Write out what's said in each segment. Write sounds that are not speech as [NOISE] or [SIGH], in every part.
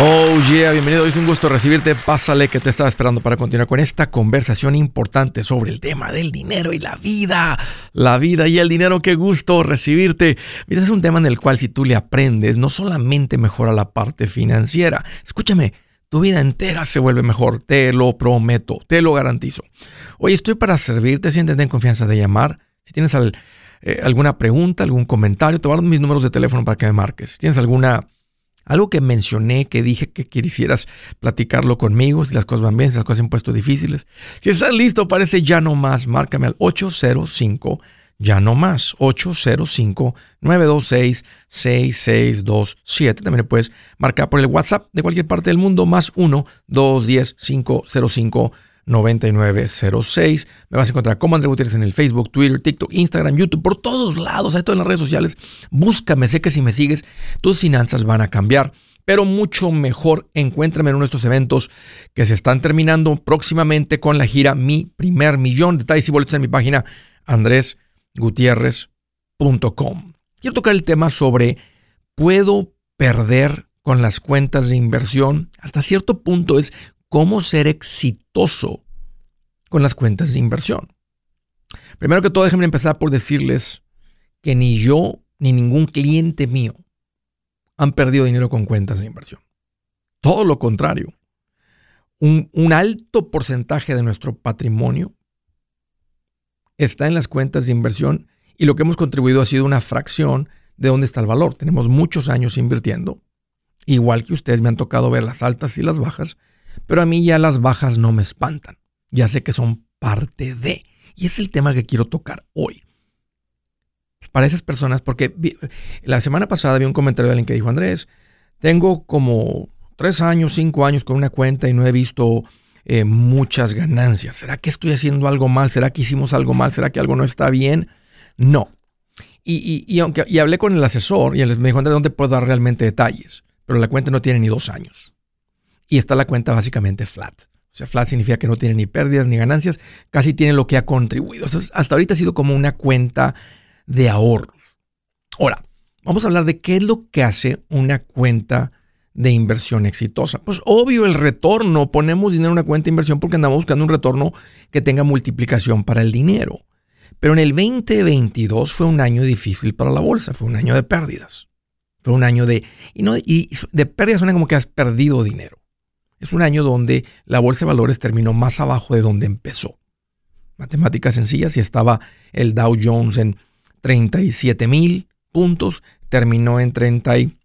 Oh yeah, bienvenido. Es un gusto recibirte. Pásale que te estaba esperando para continuar con esta conversación importante sobre el tema del dinero y la vida. La vida y el dinero, qué gusto recibirte. Mira, es un tema en el cual si tú le aprendes, no solamente mejora la parte financiera. Escúchame, tu vida entera se vuelve mejor. Te lo prometo, te lo garantizo. Oye, estoy para servirte. Siéntete en confianza de llamar. Si tienes eh, alguna pregunta, algún comentario, te voy a dar mis números de teléfono para que me marques. Si tienes alguna algo que mencioné, que dije que quisieras platicarlo conmigo, si las cosas van bien, si las cosas se han puesto difíciles. Si estás listo para ese ya no más, márcame al 805 ya no más, 805-926-6627. También puedes marcar por el WhatsApp de cualquier parte del mundo, más 1-210-505. 9906. Me vas a encontrar como André Gutiérrez en el Facebook, Twitter, TikTok, Instagram, YouTube, por todos lados, todo en las redes sociales. Búscame, sé que si me sigues, tus finanzas van a cambiar. Pero mucho mejor, encuéntrame en uno de estos eventos que se están terminando próximamente con la gira Mi Primer Millón. Detalles y boletos en mi página andresgutierrez.com. Quiero tocar el tema sobre ¿puedo perder con las cuentas de inversión? Hasta cierto punto es cómo ser exitoso con las cuentas de inversión. Primero que todo, déjenme empezar por decirles que ni yo ni ningún cliente mío han perdido dinero con cuentas de inversión. Todo lo contrario. Un, alto porcentaje de nuestro patrimonio está en las cuentas de inversión y lo que hemos contribuido ha sido una fracción de dónde está el valor. Tenemos muchos años invirtiendo. Igual que ustedes me han tocado ver las altas y las bajas, pero a mí ya las bajas no me espantan. Ya sé que son parte de. Y es el tema que quiero tocar hoy. Para esas personas, porque la semana pasada vi un comentario de alguien que dijo, Andrés, tengo como tres años, cinco años con una cuenta y no he visto eh, muchas ganancias. ¿Será que estoy haciendo algo mal? ¿Será que hicimos algo mal? ¿Será que algo no está bien? No. Y, y, aunque, y hablé con el asesor y él me dijo, Andrés, no te puedo dar realmente detalles, pero la cuenta no tiene ni dos años y está la cuenta básicamente flat. O sea, flat significa que no tiene ni pérdidas ni ganancias, casi tiene lo que ha contribuido. hasta ahorita ha sido como una cuenta de ahorros. Ahora, vamos a hablar de qué es lo que hace una cuenta de inversión exitosa. Pues obvio el retorno, ponemos dinero en una cuenta de inversión porque andamos buscando un retorno que tenga multiplicación para el dinero. Pero en el 2022 fue un año difícil para la bolsa, fue un año de pérdidas. Fue un año de... Y, no, y de pérdidas suena como que has perdido dinero. Es un año donde la bolsa de valores terminó más abajo de donde empezó. Matemáticas sencillas, y estaba el Dow Jones en 37 mil puntos, terminó en 33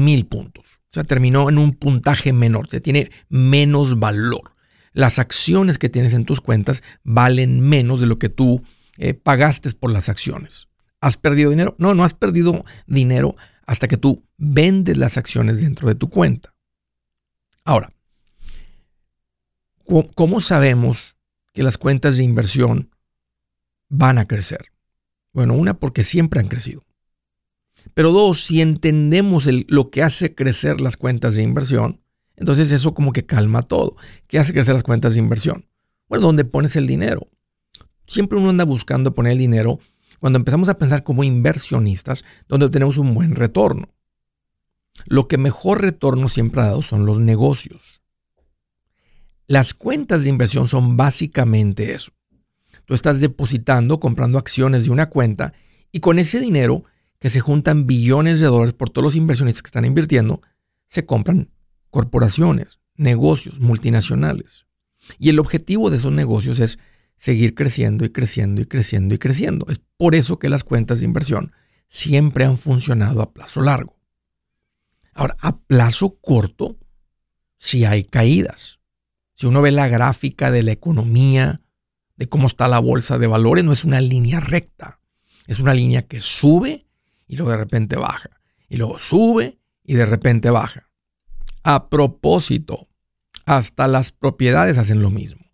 mil puntos. O sea, terminó en un puntaje menor, se tiene menos valor. Las acciones que tienes en tus cuentas valen menos de lo que tú eh, pagaste por las acciones. ¿Has perdido dinero? No, no has perdido dinero hasta que tú vendes las acciones dentro de tu cuenta. Ahora, ¿cómo sabemos que las cuentas de inversión van a crecer? Bueno, una, porque siempre han crecido. Pero dos, si entendemos lo que hace crecer las cuentas de inversión, entonces eso como que calma todo. ¿Qué hace crecer las cuentas de inversión? Bueno, ¿dónde pones el dinero? Siempre uno anda buscando poner el dinero cuando empezamos a pensar como inversionistas, donde obtenemos un buen retorno. Lo que mejor retorno siempre ha dado son los negocios. Las cuentas de inversión son básicamente eso. Tú estás depositando, comprando acciones de una cuenta y con ese dinero, que se juntan billones de dólares por todos los inversionistas que están invirtiendo, se compran corporaciones, negocios multinacionales. Y el objetivo de esos negocios es seguir creciendo y creciendo y creciendo y creciendo. Es por eso que las cuentas de inversión siempre han funcionado a plazo largo. Ahora, a plazo corto, si hay caídas. Si uno ve la gráfica de la economía, de cómo está la bolsa de valores, no es una línea recta. Es una línea que sube y luego de repente baja. Y luego sube y de repente baja. A propósito, hasta las propiedades hacen lo mismo.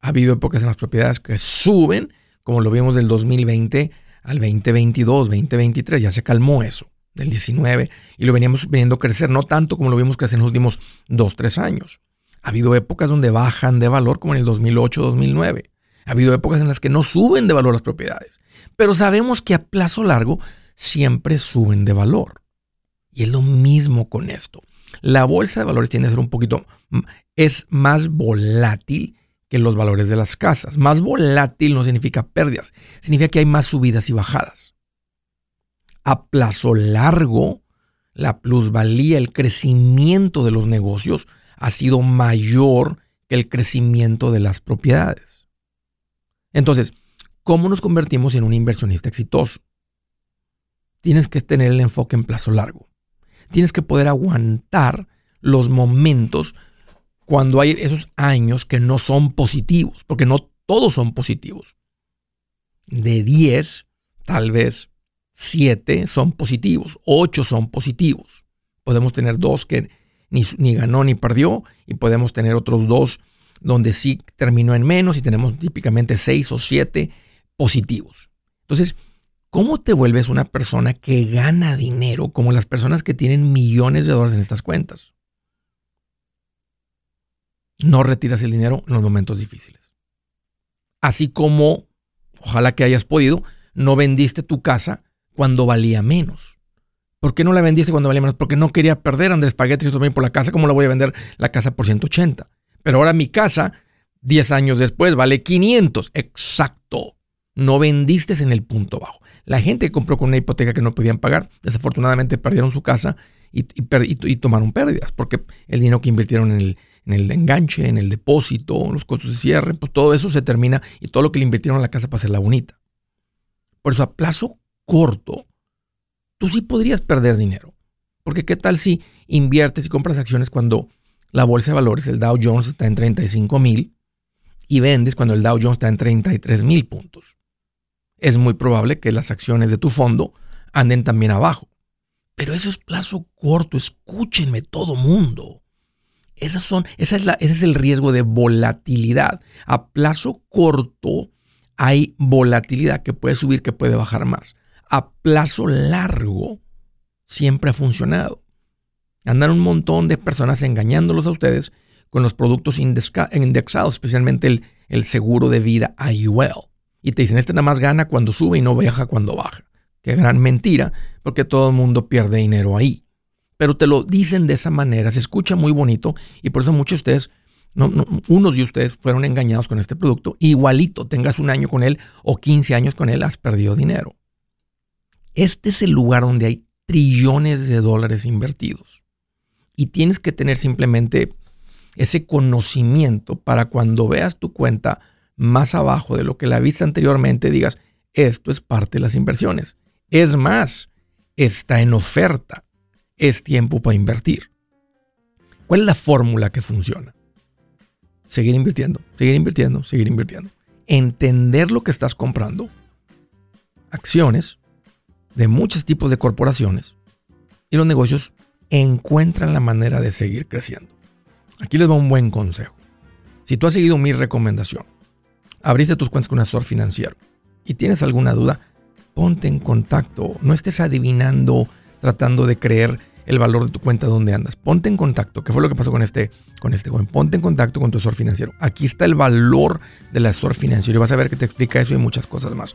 Ha habido épocas en las propiedades que suben, como lo vimos del 2020 al 2022, 2023, ya se calmó eso del 19 y lo veníamos viendo crecer, no tanto como lo vimos crecer en los últimos 2, 3 años. Ha habido épocas donde bajan de valor como en el 2008, 2009. Ha habido épocas en las que no suben de valor las propiedades, pero sabemos que a plazo largo siempre suben de valor. Y es lo mismo con esto. La bolsa de valores tiende a ser un poquito, es más volátil que los valores de las casas. Más volátil no significa pérdidas, significa que hay más subidas y bajadas. A plazo largo, la plusvalía, el crecimiento de los negocios ha sido mayor que el crecimiento de las propiedades. Entonces, ¿cómo nos convertimos en un inversionista exitoso? Tienes que tener el enfoque en plazo largo. Tienes que poder aguantar los momentos cuando hay esos años que no son positivos, porque no todos son positivos. De 10, tal vez 7 son positivos, 8 son positivos. Podemos tener dos que ni, ganó ni perdió y podemos tener otros dos donde sí terminó en menos y tenemos típicamente 6 o 7 positivos. Entonces, ¿cómo te vuelves una persona que gana dinero como las personas que tienen millones de dólares en estas cuentas? no retiras el dinero en los momentos difíciles. Así como, ojalá que hayas podido, no vendiste tu casa cuando valía menos. ¿Por qué no la vendiste cuando valía menos? Porque no quería perder Andrés Paguetti por la casa. ¿Cómo la voy a vender la casa por 180? Pero ahora mi casa, 10 años después, vale 500. Exacto. No vendiste en el punto bajo. La gente que compró con una hipoteca que no podían pagar, desafortunadamente perdieron su casa y, tomaron pérdidas porque el dinero que invirtieron en el, en el enganche, en el depósito, los costos de cierre, pues todo eso se termina y todo lo que le invirtieron a la casa para hacerla bonita. Por eso a plazo corto, tú sí podrías perder dinero. Porque qué tal si inviertes y compras acciones cuando la bolsa de valores, el Dow Jones está en 35 mil y vendes cuando el Dow Jones está en 33 mil puntos. Es muy probable que las acciones de tu fondo anden también abajo. Pero eso es plazo corto, escúchenme todo mundo. Esas son, esa es la, ese es el riesgo de volatilidad. A plazo corto hay volatilidad que puede subir, que puede bajar más. A plazo largo siempre ha funcionado. Andan un montón de personas engañándolos a ustedes con los productos indexados, especialmente el, el seguro de vida IUL. Y te dicen, este nada más gana cuando sube y no baja cuando baja. Qué gran mentira, porque todo el mundo pierde dinero ahí pero te lo dicen de esa manera, se escucha muy bonito y por eso muchos de ustedes, no, unos de ustedes fueron engañados con este producto. Igualito, tengas un año con él o 15 años con él, has perdido dinero. Este es el lugar donde hay trillones de dólares invertidos. Y tienes que tener simplemente ese conocimiento para cuando veas tu cuenta más abajo de lo que la viste anteriormente, digas, esto es parte de las inversiones. Es más, está en oferta es tiempo para invertir. ¿Cuál es la fórmula que funciona? Seguir invirtiendo, seguir invirtiendo, seguir invirtiendo. Entender lo que estás comprando. Acciones de muchos tipos de corporaciones. Y los negocios encuentran la manera de seguir creciendo. Aquí les va un buen consejo. Si tú has seguido mi recomendación, abriste tus cuentas con un asesor financiero y tienes alguna duda, ponte en contacto. No estés adivinando, tratando de creer el valor de tu cuenta donde andas. Ponte en contacto, ¿qué fue lo que pasó con este, con este joven? Ponte en contacto con tu asesor financiero. Aquí está el valor del asesor financiero y vas a ver que te explica eso y muchas cosas más.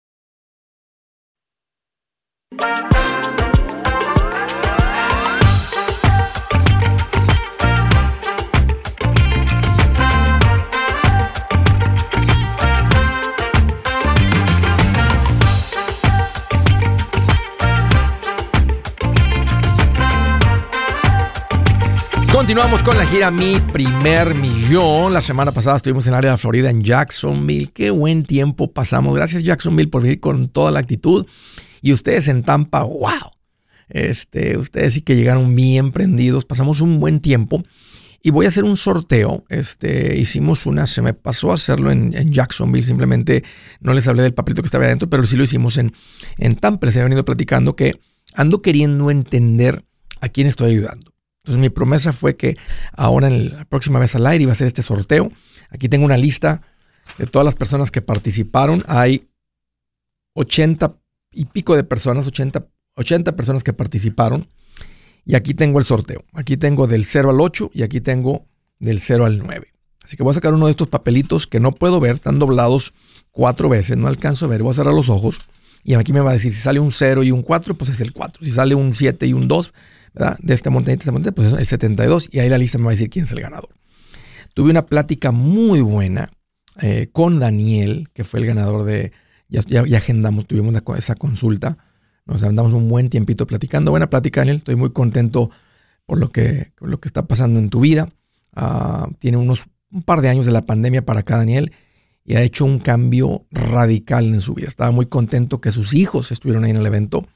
Continuamos con la gira Mi Primer Millón. La semana pasada estuvimos en el área de Florida, en Jacksonville. Qué buen tiempo pasamos. Gracias Jacksonville por venir con toda la actitud. Y ustedes en Tampa, wow. Este, ustedes sí que llegaron bien prendidos. Pasamos un buen tiempo. Y voy a hacer un sorteo. Este, hicimos una, se me pasó a hacerlo en, Jacksonville. Simplemente no les hablé del papelito que estaba adentro, pero sí lo hicimos en, en Tampa. Les he venido platicando que ando queriendo entender a quién estoy ayudando. Entonces mi promesa fue que ahora en la próxima vez al aire iba a hacer este sorteo. Aquí tengo una lista de todas las personas que participaron. Hay 80 y pico de personas, 80, 80 personas que participaron. Y aquí tengo el sorteo. Aquí tengo del 0 al 8 y aquí tengo del 0 al 9. Así que voy a sacar uno de estos papelitos que no puedo ver, están doblados cuatro veces, no alcanzo a ver. Voy a cerrar los ojos y aquí me va a decir si sale un 0 y un 4, pues es el 4. Si sale un 7 y un 2, de este montaña, este montaña, pues el 72 y ahí la lista me va a decir quién es el ganador. Tuve una plática muy buena eh, con Daniel, que fue el ganador de, ya, ya, agendamos, tuvimos esa consulta, nos andamos un buen tiempito platicando, buena plática Daniel, estoy muy contento por lo que, lo que está pasando en tu vida. Ah, tiene unos un par de años de la pandemia para acá Daniel y ha hecho un cambio radical en su vida. Estaba muy contento que sus hijos estuvieron ahí en el evento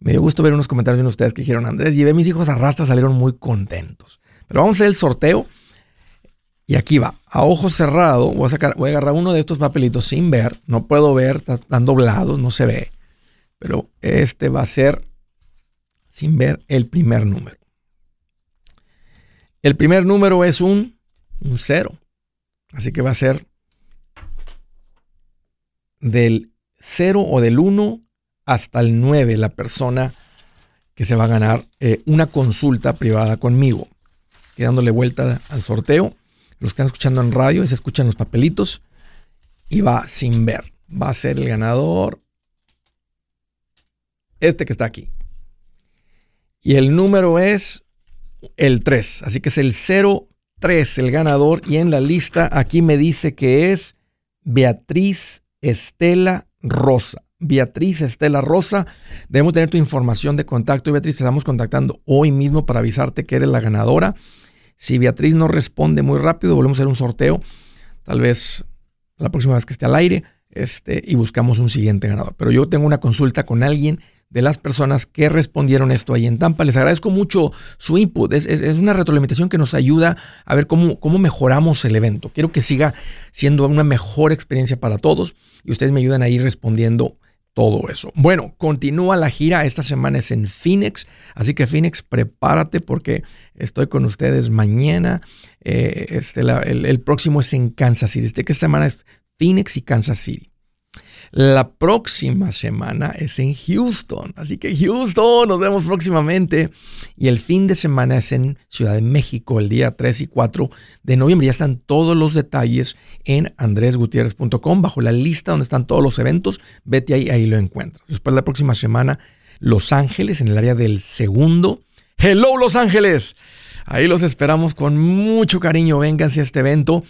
me dio gusto ver unos comentarios de ustedes que dijeron, Andrés, llevé a mis hijos a salieron muy contentos. Pero vamos a hacer el sorteo. Y aquí va, a ojo cerrado, voy a, sacar, voy a agarrar uno de estos papelitos sin ver. No puedo ver, están doblados, no se ve. Pero este va a ser sin ver el primer número. El primer número es un, un cero. Así que va a ser del 0 o del 1 hasta el 9 la persona que se va a ganar eh, una consulta privada conmigo. Quedándole vuelta al sorteo. Los que están escuchando en radio se escuchan los papelitos y va sin ver. Va a ser el ganador este que está aquí. Y el número es el 3. Así que es el 03 el ganador. Y en la lista aquí me dice que es Beatriz Estela Rosa. Beatriz Estela Rosa. Debemos tener tu información de contacto. Beatriz, te estamos contactando hoy mismo para avisarte que eres la ganadora. Si Beatriz no responde muy rápido, volvemos a hacer un sorteo. Tal vez la próxima vez que esté al aire este, y buscamos un siguiente ganador. Pero yo tengo una consulta con alguien de las personas que respondieron esto ahí en Tampa. Les agradezco mucho su input. Es, una retroalimentación que nos ayuda a ver cómo, cómo mejoramos el evento. Quiero que siga siendo una mejor experiencia para todos y ustedes me ayudan a ir respondiendo todo eso. Bueno, continúa la gira. Esta semana es en Phoenix. Así que Phoenix, prepárate porque estoy con ustedes mañana. Eh, este, el, próximo es en Kansas City. Este esta semana es Phoenix y Kansas City. La próxima semana es en Houston. Así que Houston, nos vemos próximamente. Y el fin de semana es en Ciudad de México, el día 3 y 4 de noviembre. Ya están todos los detalles en andresgutierrez.com, bajo la lista donde están todos los eventos. Vete ahí, ahí lo encuentras. Después la próxima semana, Los Ángeles, en el área del segundo. Hello, Los Ángeles. Ahí los esperamos con mucho cariño. Vénganse a este evento.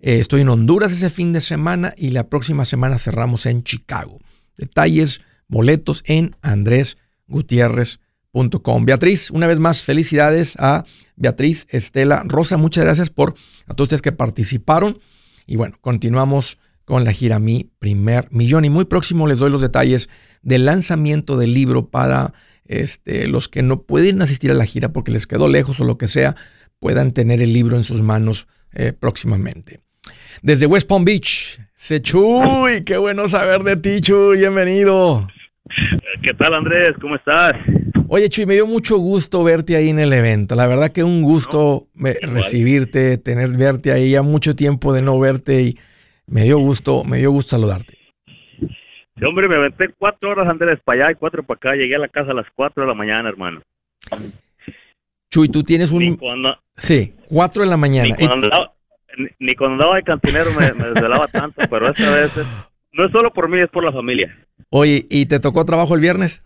Eh, estoy en Honduras ese fin de semana y la próxima semana cerramos en Chicago. Detalles, boletos en andresgutierrez.com. Beatriz, una vez más, felicidades a Beatriz Estela Rosa. Muchas gracias por a todos ustedes que participaron. Y bueno, continuamos con la gira Mi Primer Millón. Y muy próximo les doy los detalles del lanzamiento del libro para este, los que no pueden asistir a la gira porque les quedó lejos o lo que sea, puedan tener el libro en sus manos eh, próximamente. Desde West Palm Beach, Sechuy, qué bueno saber de ti, Chuy, bienvenido. ¿Qué tal, Andrés? ¿Cómo estás? Oye, Chuy, me dio mucho gusto verte ahí en el evento. La verdad que un gusto recibirte, tener verte ahí ya mucho tiempo de no verte y me dio gusto, me dio gusto saludarte. Sí, hombre, me aventé cuatro horas Andrés para allá y cuatro para acá. Llegué a la casa a las cuatro de la mañana, hermano. Chuy, tú tienes un... Sí, cuatro de la mañana. Ni cuando, andaba, de cantinero me, desvelaba tanto, pero esta vez no es solo por mí, es por la familia. Oye, ¿y te tocó trabajo el viernes?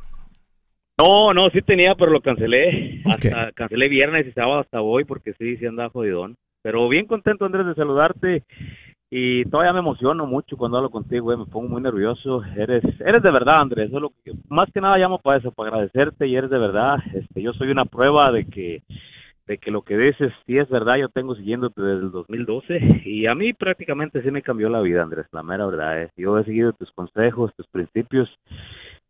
No, no, sí tenía, pero lo cancelé. Hasta cancelé viernes y sábado hasta hoy porque sí, sí andaba jodidón. Pero bien contento, Andrés, de saludarte y todavía me emociono mucho cuando hablo contigo, me pongo muy nervioso. Eres eres de verdad, Andrés. Más que nada llamo para eso, para agradecerte y eres de verdad. Este, yo soy una prueba de que de que lo que dices sí es verdad. Yo tengo siguiéndote desde el 2012 y a mí prácticamente sí me cambió la vida, Andrés. La mera verdad es. Yo he seguido tus consejos, tus principios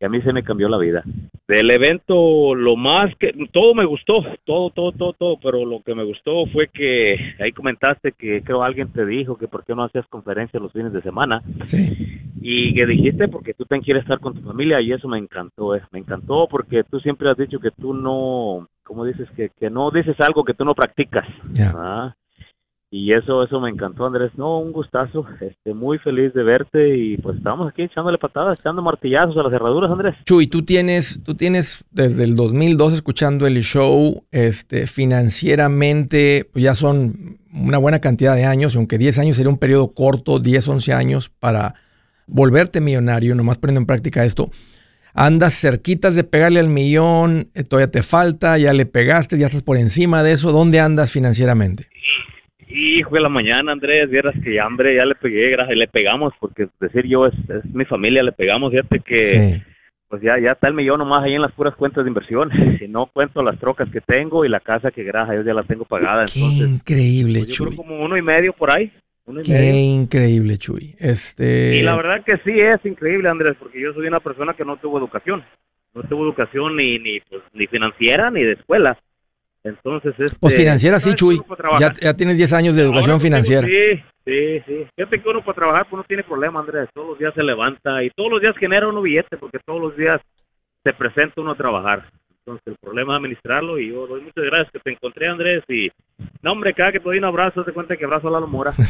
a mí se me cambió la vida. Del evento, lo más que, todo me gustó, todo, todo, todo, todo, pero lo que me gustó fue que ahí comentaste que creo alguien te dijo que por qué no hacías conferencias los fines de semana. Sí. Y que dijiste porque tú también quieres estar con tu familia y eso me encantó, eh. me encantó porque tú siempre has dicho que tú no, ¿cómo dices? Que, que no dices algo que tú no practicas. Ya y eso eso me encantó Andrés. No un gustazo este muy feliz de verte y pues estamos aquí echándole patadas echando martillazos a las cerraduras Andrés. Chuy tú tienes tú tienes desde el 2002 escuchando el show este financieramente pues ya son una buena cantidad de años aunque 10 años sería un periodo corto 10 11 años para volverte millonario nomás poniendo en práctica esto. Andas cerquitas de pegarle al millón eh, todavía te falta ya le pegaste ya estás por encima de eso. Dónde andas financieramente Hijo de la mañana, Andrés, vieras que hambre, ya le pegué, gracias, le pegamos, porque decir yo es, mi familia, le pegamos, fíjate que pues ya, ya está el millón nomás ahí en las puras cuentas de inversión, [LAUGHS] si no cuento las trocas que tengo y la casa que gracias yo ya la tengo pagada. Qué increíble, pues, yo Creo como uno y medio por ahí. Qué increíble, Chuy. Este... Y la verdad que sí es increíble, Andrés, porque yo soy una persona que no tuvo educación. No tuvo educación ni, ni, pues, ni financiera ni de escuela. Entonces, este, pues financiera sí, Chuy. Ya, ya, tienes 10 años de educación financiera. sí, sí, sí. Fíjate que uno para trabajar pues no tiene problema, Andrés. Todos los días se levanta y todos los días genera uno billete porque todos los días se presenta uno a trabajar. Entonces el problema es administrarlo y yo doy muchas gracias que te encontré, Andrés. Y no, hombre, cada que te doy un abrazo, te cuenta que abrazo a Lalo Mora, [LAUGHS]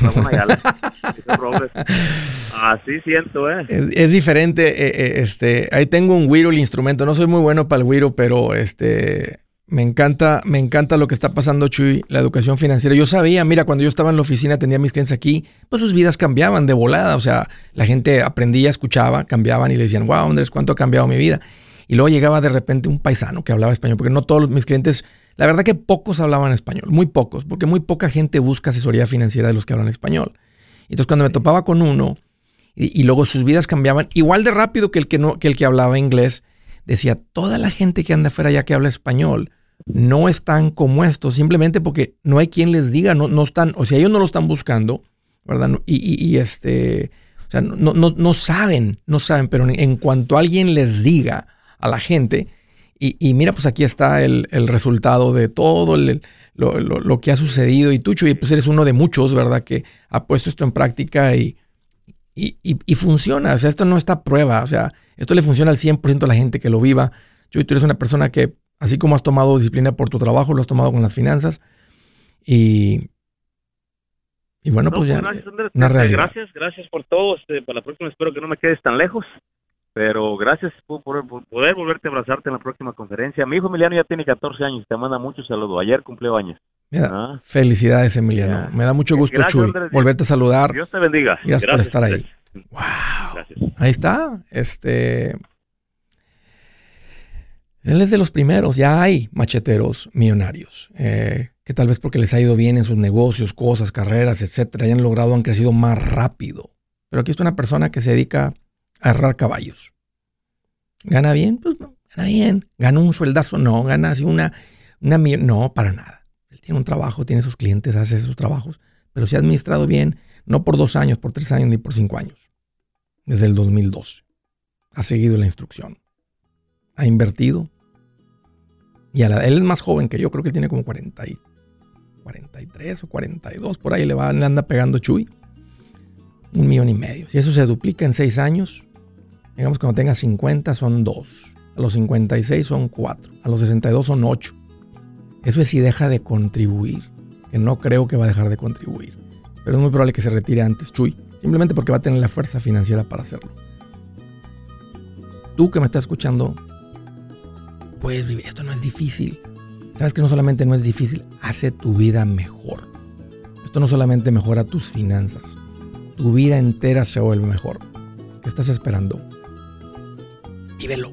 Así siento, ¿eh? Es, diferente. Eh, eh, este, ahí tengo un Wiro, el instrumento. No soy muy bueno para el Wiro, pero este me encanta, me encanta lo que está pasando, Chuy, la educación financiera. Yo sabía, mira, cuando yo estaba en la oficina, atendía a mis clientes aquí, pues sus vidas cambiaban de volada. O sea, la gente aprendía, escuchaba, cambiaban y le decían, wow, Andrés, ¿cuánto ha cambiado mi vida? Y luego llegaba de repente un paisano que hablaba español, porque no todos mis clientes, la verdad que pocos hablaban español, muy pocos, porque muy poca gente busca asesoría financiera de los que hablan español. Entonces, cuando me topaba con uno y, luego sus vidas cambiaban igual de rápido que el que, no, que el que hablaba inglés, decía, toda la gente que anda afuera ya que habla español, no están como estos, simplemente porque no hay quien les diga, no, no están, o sea, ellos no lo están buscando, ¿verdad? Y, este, o sea, no, no, no, saben, no saben, pero en, cuanto alguien les diga a la gente, y, mira, pues aquí está el, resultado de todo lo, que ha sucedido, y tú, y pues eres uno de muchos, ¿verdad? Que ha puesto esto en práctica y, y, funciona, o sea, esto no está prueba, o sea, esto le funciona al 100% a la gente que lo viva. Chuy, tú eres una persona que Así como has tomado disciplina por tu trabajo, lo has tomado con las finanzas. Y, y bueno, pues ya. Gracias, una realidad. Gracias, gracias por todo. Este, para la próxima espero que no me quedes tan lejos. Pero gracias por, poder volverte a abrazarte en la próxima conferencia. Mi hijo Emiliano ya tiene 14 años, te manda muchos saludos. Ayer cumplió años. Ah. Felicidades, Emiliano. Me da mucho gusto, Chuy, volverte a saludar. Dios te bendiga. Gracias, por estar ahí. Wow. Ahí está. Este, él es de los primeros, ya hay macheteros millonarios, eh, que tal vez porque les ha ido bien en sus negocios, cosas, carreras, etcétera, han logrado, han crecido más rápido. Pero aquí está una persona que se dedica a errar caballos. ¿Gana bien? Pues no, gana bien. ¿Gana un sueldazo? No, gana así una, una No, para nada. Él tiene un trabajo, tiene sus clientes, hace sus trabajos, pero si ha administrado bien, No por dos años, por tres años, ni por cinco años. Desde el 2012. Ha seguido la instrucción. Ha invertido. Y a la, él es más joven que yo, creo que tiene como 40 y, 43 o 42, por ahí le, va, le anda pegando Chuy. Un millón y medio. Si eso se duplica en seis años, digamos cuando tenga 50 son dos. A los 56 son cuatro. A los 62 son ocho. Eso es si deja de contribuir, que no creo que va a dejar de contribuir. Pero es muy probable que se retire antes, Chuy, simplemente porque va a tener la fuerza financiera para hacerlo. Tú que me estás escuchando, puedes vivir. Esto no es difícil. Sabes que no solamente no es difícil, hace tu vida mejor. Esto no solamente mejora tus finanzas, tu vida entera se vuelve mejor. ¿Qué estás esperando? Vívelo.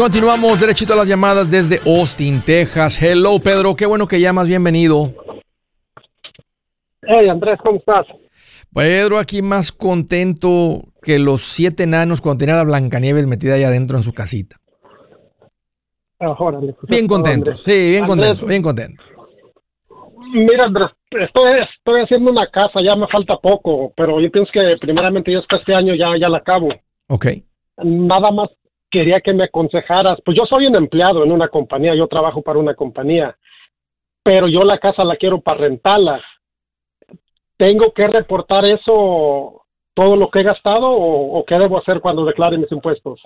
Continuamos derechito a las llamadas desde Austin, Texas. Hello, Pedro, qué bueno que llamas, bienvenido. Hey, Andrés, ¿cómo estás? Pedro, aquí más contento que los siete enanos cuando tenía la Blancanieves metida ahí adentro en su casita. Ah, órale, pues, Bien contento, Andrés. sí, bien Andrés, contento, bien contento. Mira, Andrés, estoy, estoy haciendo una casa, ya me falta poco, pero yo pienso que primeramente yo es que este año ya, ya la acabo. Ok, Nada más quería que me aconsejaras. Pues yo soy un empleado en una compañía, yo trabajo para una compañía, pero yo la casa la quiero para rentarla. ¿Tengo que reportar eso, todo lo que he gastado, o, o qué debo hacer cuando declare mis impuestos?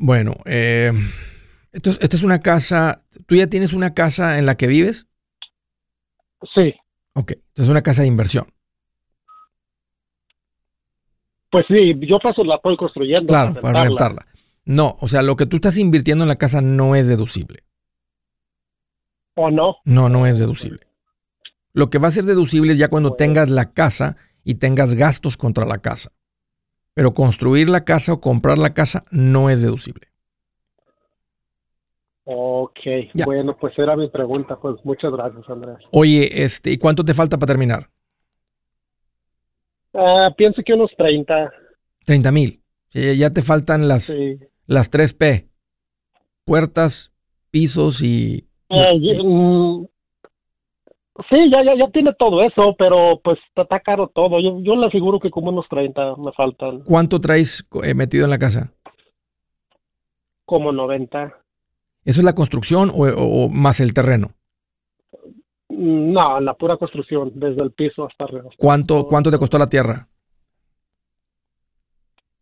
bueno, eh, esto, esta es una casa, ¿tú ya tienes una casa en la que vives? Sí, Ok, entonces es una casa de inversión. pues sí, yo paso la estoy construyendo. Claro, para rentarla. No, o sea, lo que tú estás invirtiendo en la casa no es deducible. ¿O no? No, no es deducible. Lo que va a ser deducible es ya cuando tengas la casa y tengas gastos contra la casa. Pero construir la casa o comprar la casa no es deducible. Ok, Ya. bueno, pues era mi pregunta. Pues muchas gracias, Andrés. Oye, este, ¿y cuánto te falta para terminar? Ah, pienso que unos 30. 30 mil. Ya te faltan las, Sí. Las 3P. Puertas, pisos y... Eh, y- y- mm, sí, ya, ya, ya tiene todo eso, pero pues está, caro todo. Yo, yo le aseguro que como unos 30 me faltan, ¿Cuánto traes eh, metido en la casa? como 90. ¿Eso es la construcción o, o- o más el terreno? No, la pura construcción, desde el piso hasta arriba. ¿Cuánto, cuánto te costó la tierra?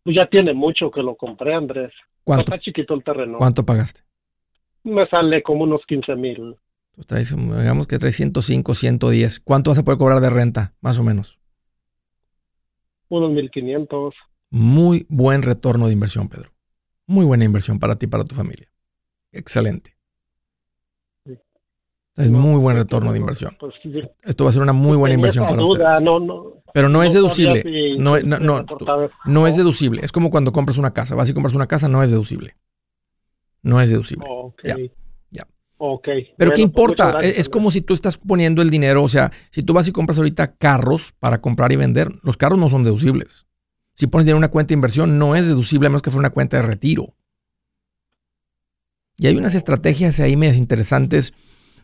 Pues ya tiene mucho que lo compré, Andrés. ¿Cuánto, Está chiquito el terreno. cuánto pagaste? Me sale como unos 15 mil. Tú traes, digamos que traes 105, 110. ¿Cuánto vas a poder cobrar de renta, más o menos? Unos 1500. Muy buen retorno de inversión, Pedro. Muy buena inversión para ti y para tu familia. Excelente. Es muy buen pues, retorno de inversión. pues, Esto va a ser una muy buena tenía inversión para duda, ustedes. No, no, Pero no es deducible. si- No, es deducible. Es como cuando compras una casa. Vas y compras una casa, no es deducible. No es deducible. Ok. Ya. Ya. Ok. Pero ¿qué pues, importa? es, como si tú estás poniendo el dinero, o sea, si tú vas y compras ahorita carros para comprar y vender, los carros no son deducibles. Si pones dinero en una cuenta de inversión, no es deducible a menos que fuera una cuenta de retiro. Y hay unas estrategias ahí medias interesantes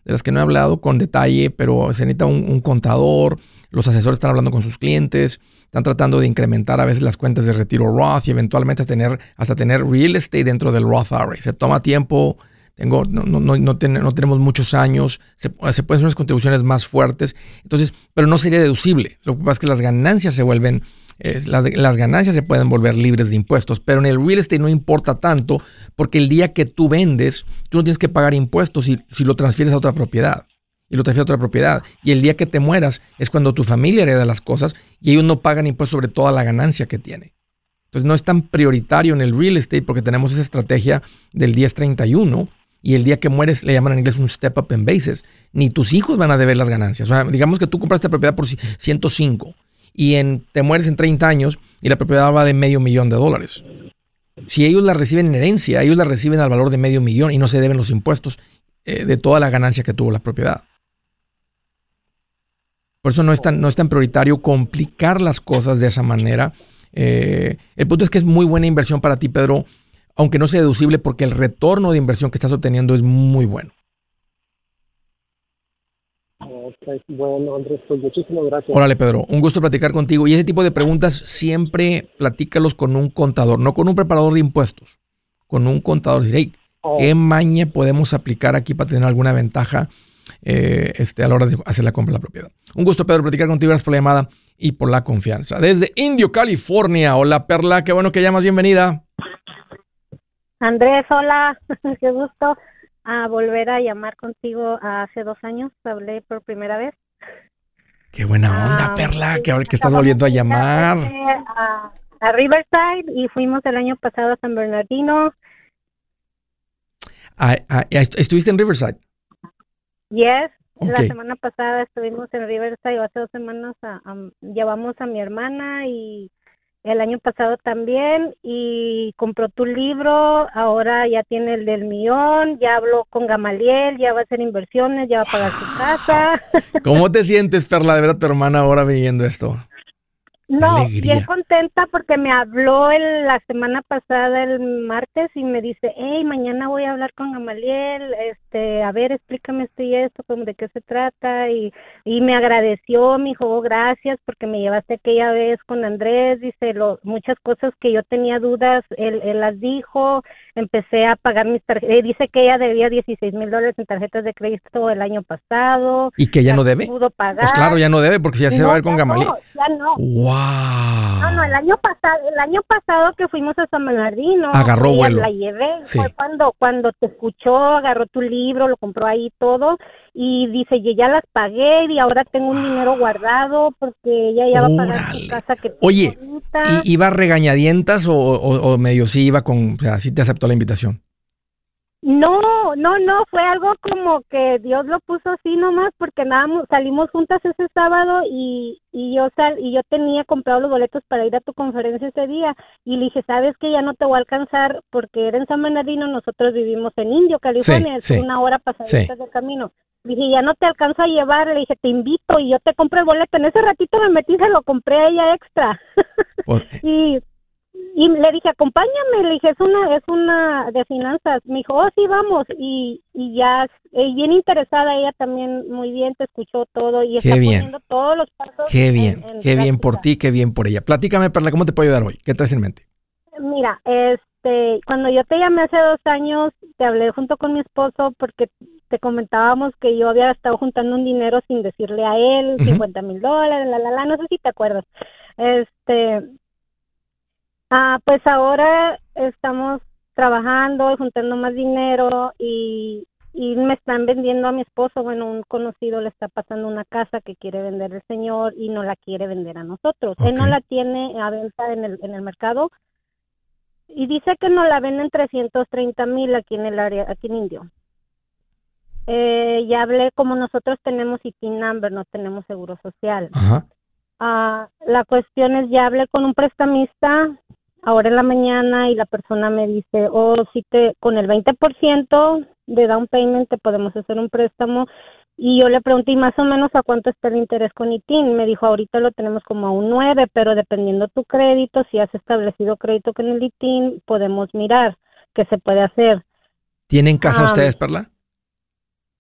de las que no he hablado con detalle, pero se necesita un, contador, los asesores están hablando con sus clientes, están tratando de incrementar a veces las cuentas de retiro Roth y eventualmente hasta tener, hasta tener real estate dentro del Roth IRA. Se toma tiempo, tengo, no, no, no, no, tenemos muchos años, se, se, pueden hacer unas contribuciones más fuertes, entonces, pero no sería deducible. Lo que pasa es que las ganancias se vuelven las, ganancias se pueden volver libres de impuestos, pero en el real estate no importa tanto porque el día que tú vendes, tú no tienes que pagar impuestos si, si lo transfieres a otra propiedad y lo transfieres a otra propiedad. Y el día que te mueras es cuando tu familia hereda las cosas y ellos no pagan impuestos sobre toda la ganancia que tiene. Entonces no es tan prioritario en el real estate porque tenemos esa estrategia del 1031 y el día que mueres le llaman en inglés un step up en basis. Ni tus hijos van a deber las ganancias. O sea, digamos que tú compraste propiedad por 105 y en, te mueres en 30 años y la propiedad va de medio millón de dólares. Si ellos la reciben en herencia, ellos la reciben al valor de medio millón y no se deben los impuestos eh, de toda la ganancia que tuvo la propiedad. Por eso no es tan, no es tan prioritario complicar las cosas de esa manera. Eh, el punto es que es muy buena inversión para ti, Pedro, aunque no sea deducible porque el retorno de inversión que estás obteniendo es muy bueno. Bueno, Andrés, pues muchísimas gracias. Órale, Pedro, un gusto platicar contigo. Y ese tipo de preguntas siempre platícalos con un contador, no con un preparador de impuestos, con un contador. Decir, oh. ¿qué maña podemos aplicar aquí para tener alguna ventaja eh, este, a la hora de hacer la compra de la propiedad? Un gusto, Pedro, platicar contigo. Gracias por la llamada y por la confianza. Desde Indio, California. Hola, Perla, qué bueno que llamas. Bienvenida. Andrés, hola, [LAUGHS] qué gusto a volver a llamar contigo hace dos años. Hablé por primera vez. Qué buena onda, ah, Perla, que ahora que estás volviendo a llamar. A, Riverside y fuimos el año pasado a San Bernardino. Ah, ah, ¿Estuviste en Riverside? Yes, la semana pasada estuvimos en Riverside, hace dos semanas llevamos a mi hermana y el año pasado también y compró tu libro, ahora ya tiene el del millón, ya habló con Gamaliel, ya va a hacer inversiones, ya va a pagar su casa. [LAUGHS] ¿Cómo te sientes, Perla, de ver a tu hermana ahora viviendo esto? No, bien contenta porque me habló el, la semana pasada, el martes, y me dice, hey, mañana voy a hablar con Gamaliel, este, a ver, explícame esto y esto, como de qué se trata, y, y me agradeció, me dijo, oh, gracias porque me llevaste aquella vez con Andrés, dice, lo, muchas cosas que yo tenía dudas, él, él las dijo, empecé a pagar mis tarjetas, eh, dice que ella debía 16 mil dólares en tarjetas de crédito el año pasado. ¿Y que ya no debe? Pudo pagar. Pues claro, ya no debe porque ya se va a ver con Gamaliel. No, ya no. ¡Wow! No, no, el año pasado, el año pasado que fuimos a San Bernardino. Agarró vuelo. La llevé. Fue cuando, cuando te escuchó, agarró tu libro, lo compró ahí todo y dice, y ya las pagué y ahora tengo un dinero guardado porque ella ya va a pagar su casa que Oye, ¿y ¿iba regañadientas o, o, medio sí iba con, o sea, sí te aceptó la invitación? No, no, no, fue algo como que Dios lo puso así nomás porque nada, salimos juntas ese sábado y, y yo sal, y yo tenía comprado los boletos para ir a tu conferencia ese día y le dije, sabes que ya no te voy a alcanzar porque era en San Bernardino, nosotros vivimos en Indio, California, es una hora pasadita del camino. Dije, ya no te alcanzo a llevar, le dije, te invito y yo te compré el boleto. En ese ratito me metí, se lo compré a ella extra. Pues, [LAUGHS] y y le dije, acompáñame, le dije, es una, es una de finanzas. Me dijo, oh, sí, vamos. Y, y ya, eh, bien interesada, ella también muy bien, te escuchó todo y está poniendo todos los pasos. Qué bien, qué bien por ti, qué bien por ella. Platícame, Perla, ¿cómo te puedo ayudar hoy? ¿Qué traes en mente? Mira, este, cuando yo te llamé hace dos años, te hablé junto con mi esposo porque te comentábamos que yo había estado juntando un dinero sin decirle a él, 50 mil dólares, la, la, la, no sé si te acuerdas. Este, Ah, pues ahora estamos trabajando, juntando más dinero y, y me están vendiendo a mi esposo. Bueno, un conocido le está pasando una casa que quiere vender el señor y no la quiere vender a nosotros. Él no la tiene a venta en el, en el mercado y dice que no la venden 330 mil aquí en el área, aquí en Indio. Eh, ya hablé, como nosotros tenemos IT number, no tenemos seguro social. Ah, la cuestión es, ya hablé con un prestamista ahora en la mañana y la persona me dice, oh, si te, con el 20% de down payment te podemos hacer un préstamo y yo le pregunté, ¿y más o menos a cuánto está el interés con ITIN? Me dijo, ahorita lo tenemos como a un 9, pero dependiendo tu crédito, si has establecido crédito con el ITIN, podemos mirar qué se puede hacer. ¿Tienen casa ustedes, Perla?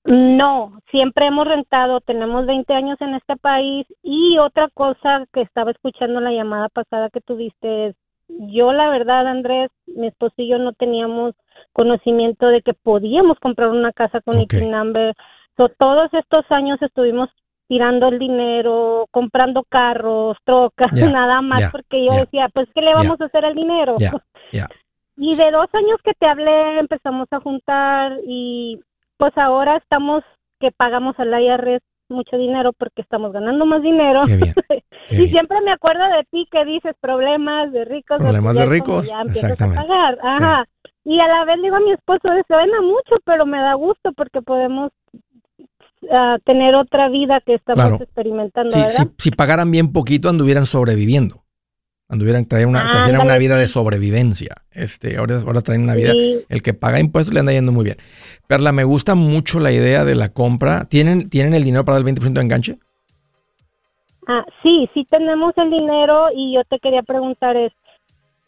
No, siempre hemos rentado, tenemos 20 años en este país y otra cosa que estaba escuchando en la llamada pasada que tuviste es, yo la verdad Andrés, mi esposo y yo no teníamos conocimiento de que podíamos comprar una casa con Ok. ITIN number. So, todos estos años estuvimos tirando el dinero, comprando carros, trocas, [LAUGHS] nada más porque yo decía, pues ¿qué le vamos a hacer al dinero? [LAUGHS] Y de dos años que te hablé, empezamos a juntar y pues ahora estamos que pagamos al IRS mucho dinero porque estamos ganando más dinero. Qué bien. [LAUGHS] qué y siempre me acuerdo de ti que dices problemas de ricos. Problemas de ricos, ya empiezas a exactamente. pagar. Ajá. Y a la vez digo a mi esposo, suena mucho, pero me da gusto porque podemos ah, tener otra vida que estamos Claro. experimentando, si, si pagaran bien poquito, anduvieran sobreviviendo. Anduvieran, traían una, trajeran una vida de sobrevivencia. Este, ahora, ahora traen una vida. Sí. El que paga impuestos le anda yendo muy bien. Perla, me gusta mucho la idea de la compra. ¿Tienen, ¿tienen el dinero para dar el 20% de enganche? Ah, sí, sí tenemos el dinero y yo te quería preguntar es,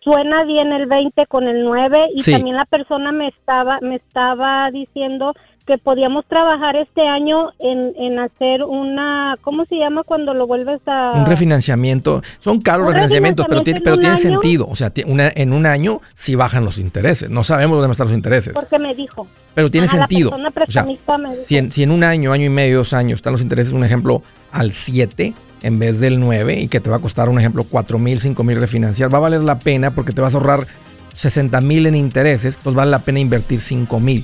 suena bien el 20 con el 9 y Sí. también la persona me estaba me estaba diciendo que podíamos trabajar este año en, en hacer una, ¿cómo se llama cuando lo vuelves a...? Un refinanciamiento. Son caros refinanciamientos, pero tiene, pero tiene sentido. O sea, una- en un año sí bajan los intereses. No sabemos dónde van a estar los intereses. Porque me dijo. Pero tiene sentido. La persona O sea, me dijo. si en, si en un año, año y medio, dos años están los intereses, un ejemplo, al 7 en vez del 9 y que te va a costar, un ejemplo, 4 mil, 5 mil refinanciar, va a valer la pena porque te vas a ahorrar 60 mil en intereses, pues vale la pena invertir 5 mil.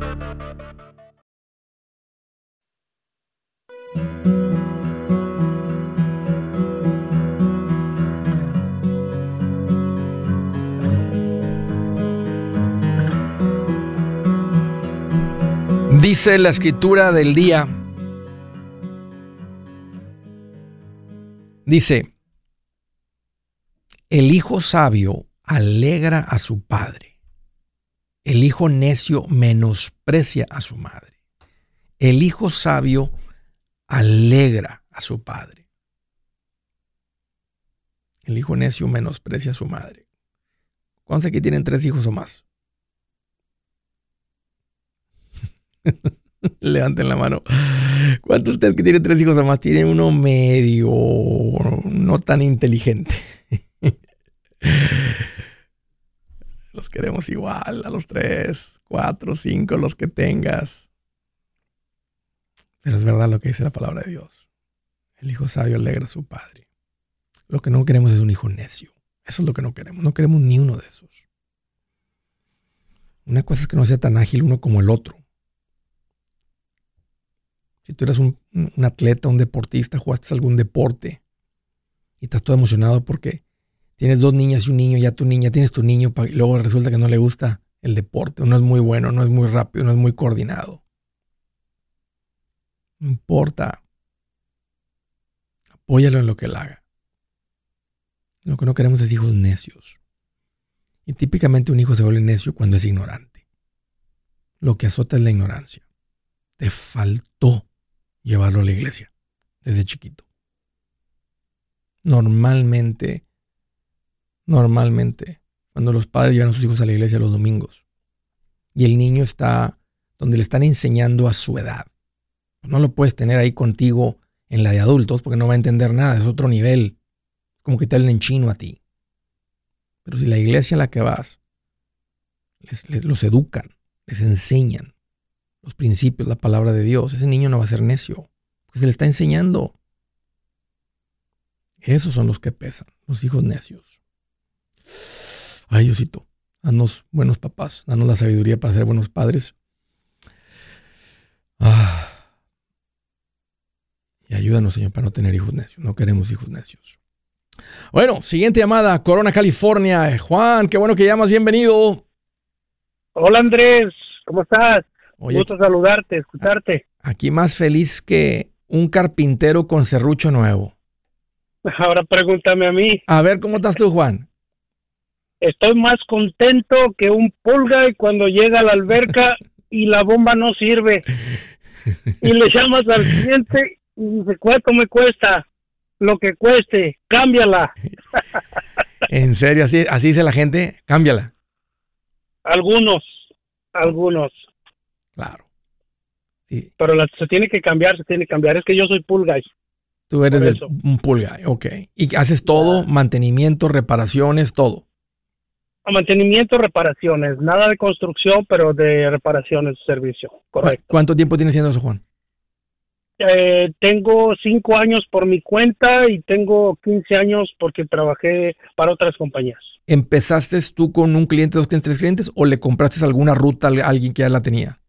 Dice la escritura del día, dice, el hijo sabio alegra a su padre, el hijo necio menosprecia a su madre, el hijo sabio alegra a su padre, el hijo necio menosprecia a su madre. ¿Cuántos aquí tienen tres hijos o más? Levanten la mano. ¿Cuántos de ustedes que tienen tres hijos o más tienen uno medio no tan inteligente? [LAUGHS] Los queremos igual a los tres, cuatro, cinco, los que tengas. Pero es verdad lo que dice la palabra de Dios. El hijo sabio alegra a su padre. Lo que no queremos es un hijo necio. Eso es lo que no queremos. No queremos ni uno de esos. Una cosa es que no sea tan ágil uno como el otro. Si tú eres un, atleta, un deportista, jugaste algún deporte y estás todo emocionado porque tienes dos niñas y un niño, ya tu niña, tienes tu niño, y luego resulta que no le gusta el deporte, no es muy bueno, no es muy rápido, no es muy coordinado. No importa. Apóyalo en lo que él haga. Lo que no queremos es hijos necios. Y típicamente un hijo se vuelve necio cuando es ignorante. Lo que azota es la ignorancia. Te faltó llevarlo a la iglesia desde chiquito. Normalmente, normalmente, cuando los padres llevan a sus hijos a la iglesia los domingos y el niño está donde le están enseñando a su edad, no lo puedes tener ahí contigo en la de adultos porque no va a entender nada, es otro nivel. Como que te hablan en chino a ti. Pero si la iglesia en la que vas los educan, les enseñan los principios, la palabra de Dios, ese niño no va a ser necio, se le está enseñando. Esos son los que pesan, los hijos necios. Ay, Diosito, danos buenos papás, danos la sabiduría para ser buenos padres. Ah. Y ayúdanos, Señor, para no tener hijos necios. No queremos hijos necios. Bueno, siguiente llamada, Corona, California. Juan, qué bueno que llamas, bienvenido. Hola Andrés, ¿cómo estás? Oye, Gusto saludarte, escucharte. Aquí más feliz que un carpintero con serrucho nuevo. Ahora pregúntame a mí. A ver, ¿cómo estás tú, Juan? Estoy más contento que un pulga y cuando llega a la alberca [LAUGHS] y la bomba no sirve. Y le llamas al cliente y dice, ¿cuánto me cuesta? Lo que cueste, cámbiala. [LAUGHS] ¿En serio? ¿Así, así dice la gente? Cámbiala. Algunos, algunos. Sí. Pero se tiene que cambiar, se tiene que cambiar. Es que yo soy pool guy. Tú eres un pool guy, ok. ¿Y haces todo? Mantenimiento, reparaciones, todo. Mantenimiento, reparaciones. Nada de construcción, pero de reparaciones, servicio. Correcto. ¿Cuánto tiempo tienes haciendo eso, Juan? Eh, tengo cinco años por mi cuenta y tengo 15 años porque trabajé para otras compañías. ¿Empezaste tú con un cliente, dos clientes, tres clientes o le compraste alguna ruta a alguien que ya la tenía?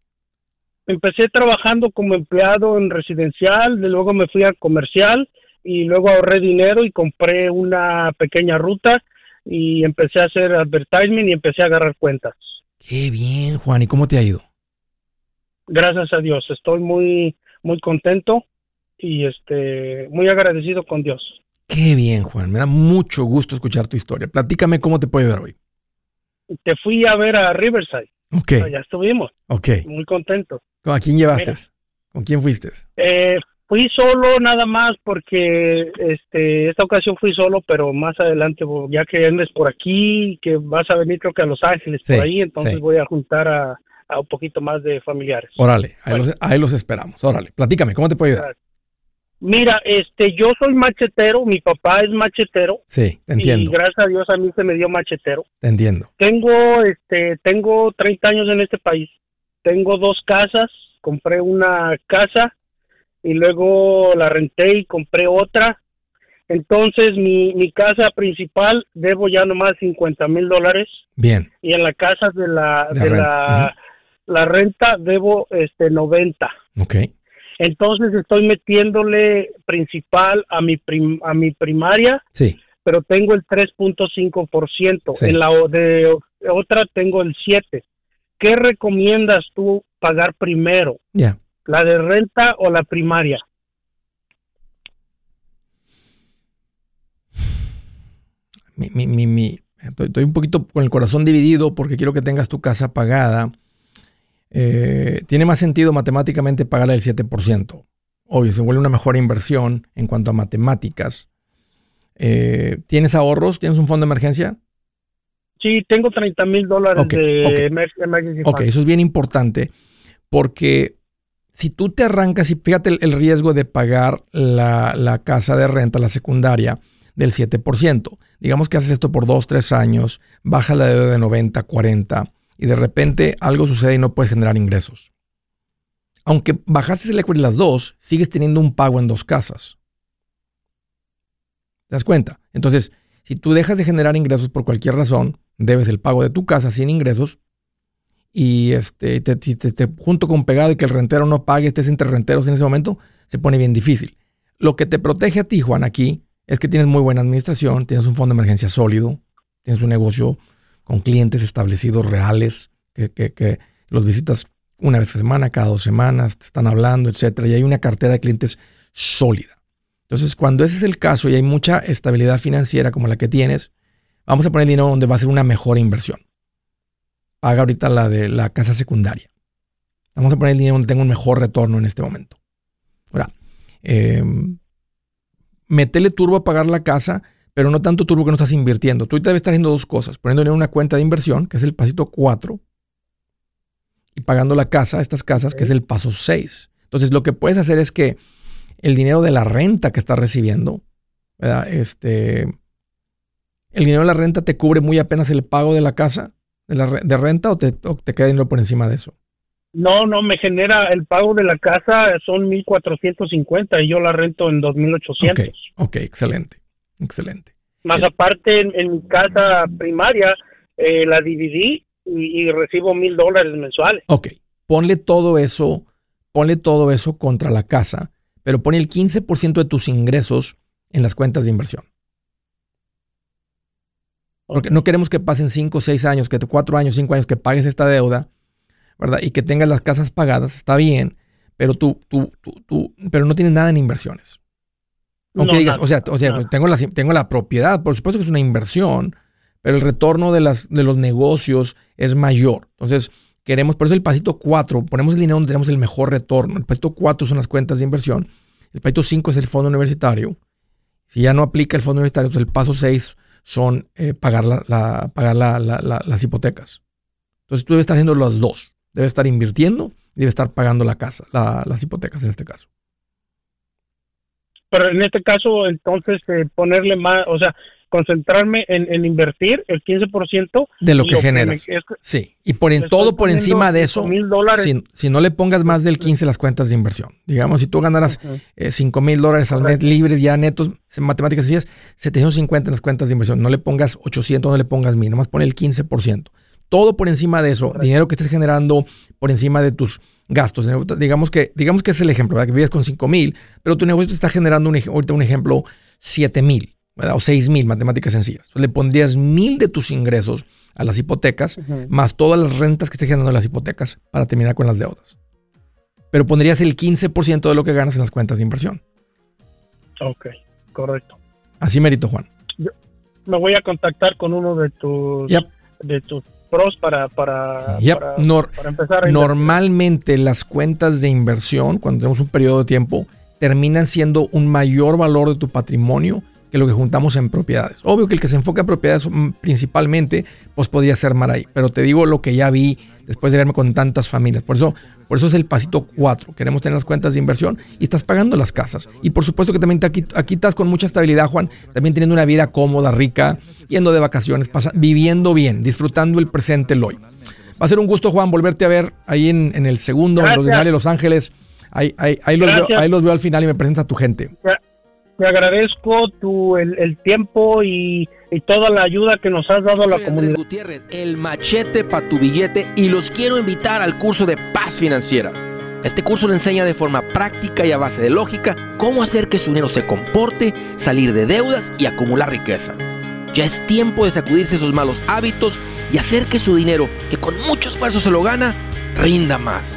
Empecé trabajando como empleado en residencial, luego me fui a comercial y luego ahorré dinero y compré una pequeña ruta y empecé a hacer advertisement y empecé a agarrar cuentas. Qué bien, Juan. ¿Y cómo te ha ido? Gracias a Dios. Estoy muy muy contento y este muy agradecido con Dios. Qué bien, Juan. Me da mucho gusto escuchar tu historia. Platícame cómo te puede ver hoy. Te fui a ver a Riverside. Ok. Ya estuvimos. Ok. Muy contento. ¿A quién llevaste? ¿Con quién fuiste? Eh, fui solo nada más porque este esta ocasión fui solo, pero más adelante, ya que andes por aquí, que vas a venir creo que a Los Ángeles, por ahí, entonces voy a juntar a, un poquito más de familiares. Órale, ahí, los, esperamos. Órale, platícame, ¿cómo te puedo ayudar? Mira, este, yo soy machetero, mi papá es machetero. Sí, entiendo. Y gracias a Dios a mí se me dio machetero. entiendo. Tengo, este, tengo 30 años en este país. Tengo dos casas, compré una casa y luego la renté y compré otra. Entonces mi, mi casa principal debo ya nomás 50 mil dólares. Bien. Y en la casa de la, de, la, la renta debo este 90. Ok. Entonces estoy metiéndole principal a mi a mi primaria. Sí. Pero tengo el 3.5%. En la de otra tengo el 7. ¿Qué recomiendas tú pagar primero? ¿La de renta o la primaria? Mi, mi, mi, mi. Estoy, estoy, un poquito con el corazón dividido porque quiero que tengas tu casa pagada eh, tiene más sentido matemáticamente pagarle el 7%. Obvio, se vuelve una mejor inversión en cuanto a matemáticas. Eh, ¿Tienes ahorros? ¿Tienes un fondo de emergencia? Sí, tengo 30 mil dólares de emergencia. Ok, eso es bien importante porque si tú te arrancas y fíjate el, riesgo de pagar la, la, casa de renta, la secundaria, del 7%. Digamos que haces esto por 2, 3 años, baja la deuda de 90, 40 y de repente algo sucede y no puedes generar ingresos. Aunque bajaste el equity las dos, sigues teniendo un pago en dos casas. ¿Te das cuenta? Entonces, si tú dejas de generar ingresos por cualquier razón, debes el pago de tu casa sin ingresos y este, te, junto con pegado y que el rentero no pague, estés entre renteros en ese momento, se pone bien difícil. Lo que te protege a ti, Juan, aquí es que tienes muy buena administración, tienes un fondo de emergencia sólido, tienes un negocio con clientes establecidos reales, que, los visitas una vez a semana, cada dos semanas, te están hablando, etcétera, y hay una cartera de clientes sólida. Entonces, cuando ese es el caso y hay mucha estabilidad financiera como la que tienes, vamos a poner dinero donde va a ser una mejor inversión. Paga ahorita la de la casa secundaria. Vamos a poner el dinero donde tenga un mejor retorno en este momento. Ahora, eh, metele turbo a pagar la casa pero no tanto turbo que no estás invirtiendo. Tú debes estar haciendo dos cosas, poniendo en una cuenta de inversión, que es el pasito 4, y pagando la casa, estas casas, que es el paso 6. Entonces, lo que puedes hacer es que el dinero de la renta que estás recibiendo, Este, el dinero de la renta te cubre muy apenas el pago de la casa, de, la, de renta, o te, o te queda dinero por encima de eso. No, no, me genera el pago de la casa son 1450 y yo la rento en 2800. Ok, ok, excelente, excelente. Más aparte, en, mi casa primaria eh, la dividí y, recibo mil dólares mensuales. Ok, ponle todo eso, ponle todo eso contra la casa, pero pone el 15% de tus ingresos en las cuentas de inversión. Porque no queremos que pasen 5 o 6 años, que 4 años, 5 años que pagues esta deuda ¿verdad? Y que tengas las casas pagadas, está bien, pero tú, tú, tú, tú pero no tienes nada en inversiones. Aunque digas, o sea, o sea tengo, la, tengo la propiedad, por supuesto que es una inversión, pero el retorno de, las, de los negocios es mayor. Entonces, queremos, por eso el pasito 4, ponemos el dinero donde tenemos el mejor retorno. El pasito 4 son las cuentas de inversión. El pasito 5 es el fondo universitario. Si ya no aplica el fondo universitario, entonces el paso 6 son eh, pagar, la, pagar las hipotecas. Entonces tú debes estar haciendo los dos debe estar invirtiendo y debe estar pagando la casa, las hipotecas en este caso. Pero en este caso, entonces, eh, ponerle más, o sea, concentrarme en, invertir el 15% de lo que generas. sí, y por en todo por encima de eso, si, si, no le pongas más del 15 las cuentas de inversión. Digamos, si tú ganaras 5 eh, mil dólares al mes libres ya netos, en matemáticas así es, 750 en las cuentas de inversión. No le pongas 800, no le pongas 1000, nomás pon el 15% todo por encima de eso, dinero que estés generando por encima de tus gastos. Digamos que, digamos que es el ejemplo, ¿verdad? que vives con 5 mil, pero tu negocio te está generando un, ahorita un ejemplo 7 mil o 6 mil, matemáticas sencillas. Entonces, le pondrías mil de tus ingresos a las hipotecas, más todas las rentas que estés generando las hipotecas para terminar con las deudas. Pero pondrías el 15% de lo que ganas en las cuentas de inversión. Ok, correcto. Así mérito, Juan. me voy a contactar con uno de tus, de tus pros para, para, empezar. normalmente las cuentas de inversión, cuando tenemos un periodo de tiempo, terminan siendo un mayor valor de tu patrimonio que lo que juntamos en propiedades. Obvio que el que se enfoca en propiedades mm, principalmente, pues podría ser ahí. Pero te digo lo que ya vi después de verme con tantas familias. Por eso, por eso es el pasito 4. Queremos tener las cuentas de inversión y estás pagando las casas. Y por supuesto que también te, aquí, aquí estás con mucha estabilidad, Juan, también teniendo una vida cómoda, rica, yendo de vacaciones, viviendo bien, disfrutando el presente, el hoy. Va a ser un gusto, Juan, volverte a ver ahí en, el segundo, en los de Los Ángeles. Ahí, ahí, los veo, ahí los veo al final y me presenta a tu gente te agradezco tu, el, tiempo y, toda la ayuda que nos has dado a la comunidad. Gutiérrez, el machete para tu billete y los quiero invitar al curso de paz financiera. Este curso le enseña de forma práctica y a base de lógica cómo hacer que su dinero se comporte, salir de deudas y acumular riqueza. Ya es tiempo de sacudirse esos malos hábitos y hacer que su dinero, que con mucho esfuerzo se lo gana, rinda más.